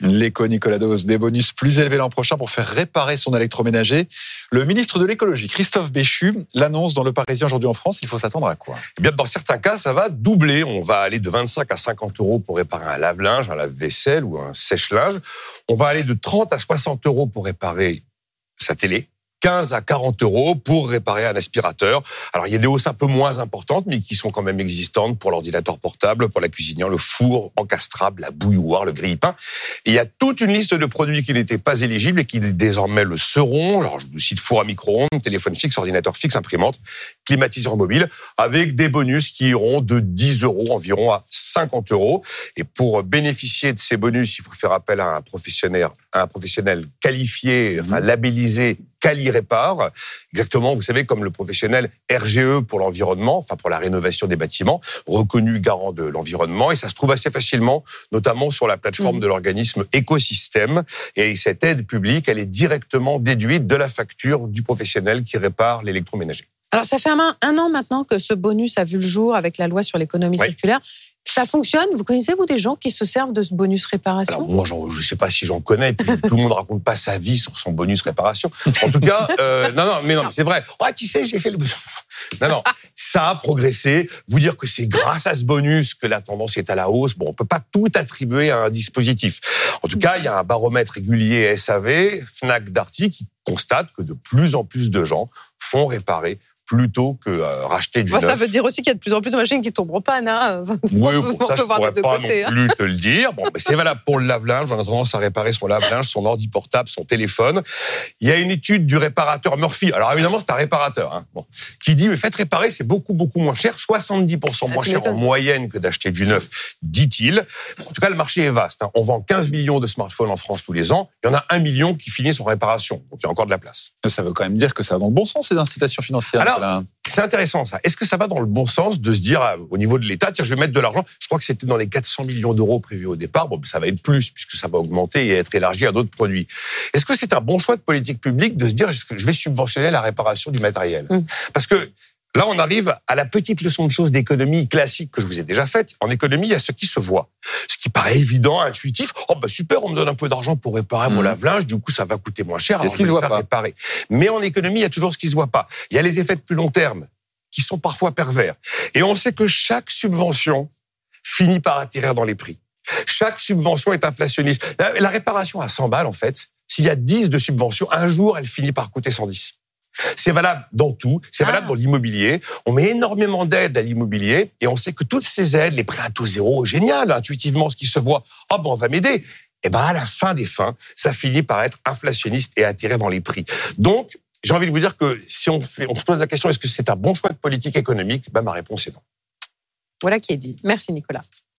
L'éco Nicolas Dos, des bonus plus élevés l'an prochain pour faire réparer son électroménager. Le ministre de l'écologie, Christophe Béchu, l'annonce dans le Parisien aujourd'hui en France. Il faut s'attendre à quoi? Eh bien, dans certains cas, ça va doubler. On va aller de 25 à 50 euros pour réparer un lave-linge, un lave-vaisselle ou un sèche-linge. On va aller de 30 à 60 euros pour réparer sa télé. 15 à 40 euros pour réparer un aspirateur. Alors il y a des hausses un peu moins importantes, mais qui sont quand même existantes pour l'ordinateur portable, pour la cuisinière, le four encastrable, la bouilloire, le grille-pain. il y a toute une liste de produits qui n'étaient pas éligibles et qui désormais le seront. Alors je vous cite four à micro-ondes, téléphone fixe, ordinateur fixe, imprimante, climatiseur mobile, avec des bonus qui iront de 10 euros environ à 50 euros. Et pour bénéficier de ces bonus, il faut faire appel à un professionnel, un professionnel qualifié, enfin labellisé Cali Répare, exactement, vous savez, comme le professionnel RGE pour l'environnement, enfin pour la rénovation des bâtiments, reconnu garant de l'environnement, et ça se trouve assez facilement, notamment sur la plateforme mmh. de l'organisme Écosystème. Et cette aide publique, elle est directement déduite de la facture du professionnel qui répare l'électroménager. Alors, ça fait un, un, an maintenant que ce bonus a vu le jour avec la loi sur l'économie circulaire. Ça fonctionne? Vous connaissez, vous, des gens qui se servent de ce bonus réparation? Moi, je ne sais pas si j'en connais. Tout le monde raconte pas sa vie sur son bonus réparation. En tout cas, euh, non, non, mais non, c'est vrai. Oh, tu sais, j'ai fait le. Non, non, ça a progressé. Vous dire que c'est grâce à ce bonus que la tendance est à la hausse. Bon, on peut pas tout attribuer à un dispositif. En tout cas, il y a un baromètre régulier SAV, Fnac Darty, qui constate que de plus en plus de gens font réparer plutôt que euh, racheter du neuf. Ça veut dire aussi qu'il y a de plus en plus de machines qui tomberont pas, hein Oui, pour ça, je pourrais pas non hein. plus te le dire. Bon, c'est valable pour le lave-linge. On a tendance à réparer son lave-linge, son ordi portable, son téléphone. Il y a une étude du réparateur Murphy. Alors évidemment, c'est un réparateur, hein, bon, qui dit, mais faites réparer, c'est beaucoup, beaucoup moins cher, 70% ah, moins cher en moyenne que d'acheter du neuf, dit-il. En tout cas, le marché est vaste. Hein. On vend 15 millions de smartphones en France tous les ans. Il y en a un million qui finissent en réparation. Donc il y a encore de la place. Ça veut quand même dire que ça va dans le bon sens, ces incitations financières. C'est intéressant ça. Est-ce que ça va dans le bon sens de se dire euh, au niveau de l'État, tiens, je vais mettre de l'argent? Je crois que c'était dans les 400 millions d'euros prévus au départ. Bon, ça va être plus puisque ça va augmenter et être élargi à d'autres produits. Est-ce que c'est un bon choix de politique publique de se dire je vais subventionner la réparation du matériel? Mmh. Parce que Là, on arrive à la petite leçon de choses d'économie classique que je vous ai déjà faite. En économie, il y a ce qui se voit. Ce qui paraît évident, intuitif. Oh, bah super, on me donne un peu d'argent pour réparer mon mmh. lave-linge, du coup, ça va coûter moins cher. ce qui se voit pas réparer. Mais en économie, il y a toujours ce qui se voit pas. Il y a les effets de plus long terme qui sont parfois pervers. Et on sait que chaque subvention finit par atterrir dans les prix. Chaque subvention est inflationniste. La, réparation à 100 balles, en fait, s'il y a 10 de subventions, un jour, elle finit par coûter 110. C'est valable dans tout, c'est valable ah. dans l'immobilier. On met énormément d'aides à l'immobilier et on sait que toutes ces aides, les prêts à taux zéro, génial, intuitivement, ce qui se voit, oh ben on va m'aider. Et eh ben à la fin des fins, ça finit par être inflationniste et attirer dans les prix. Donc, j'ai envie de vous dire que si on, fait, on se pose la question est-ce que c'est un bon choix de politique économique? Ben, Ma réponse est non. Voilà qui est dit. Merci Nicolas.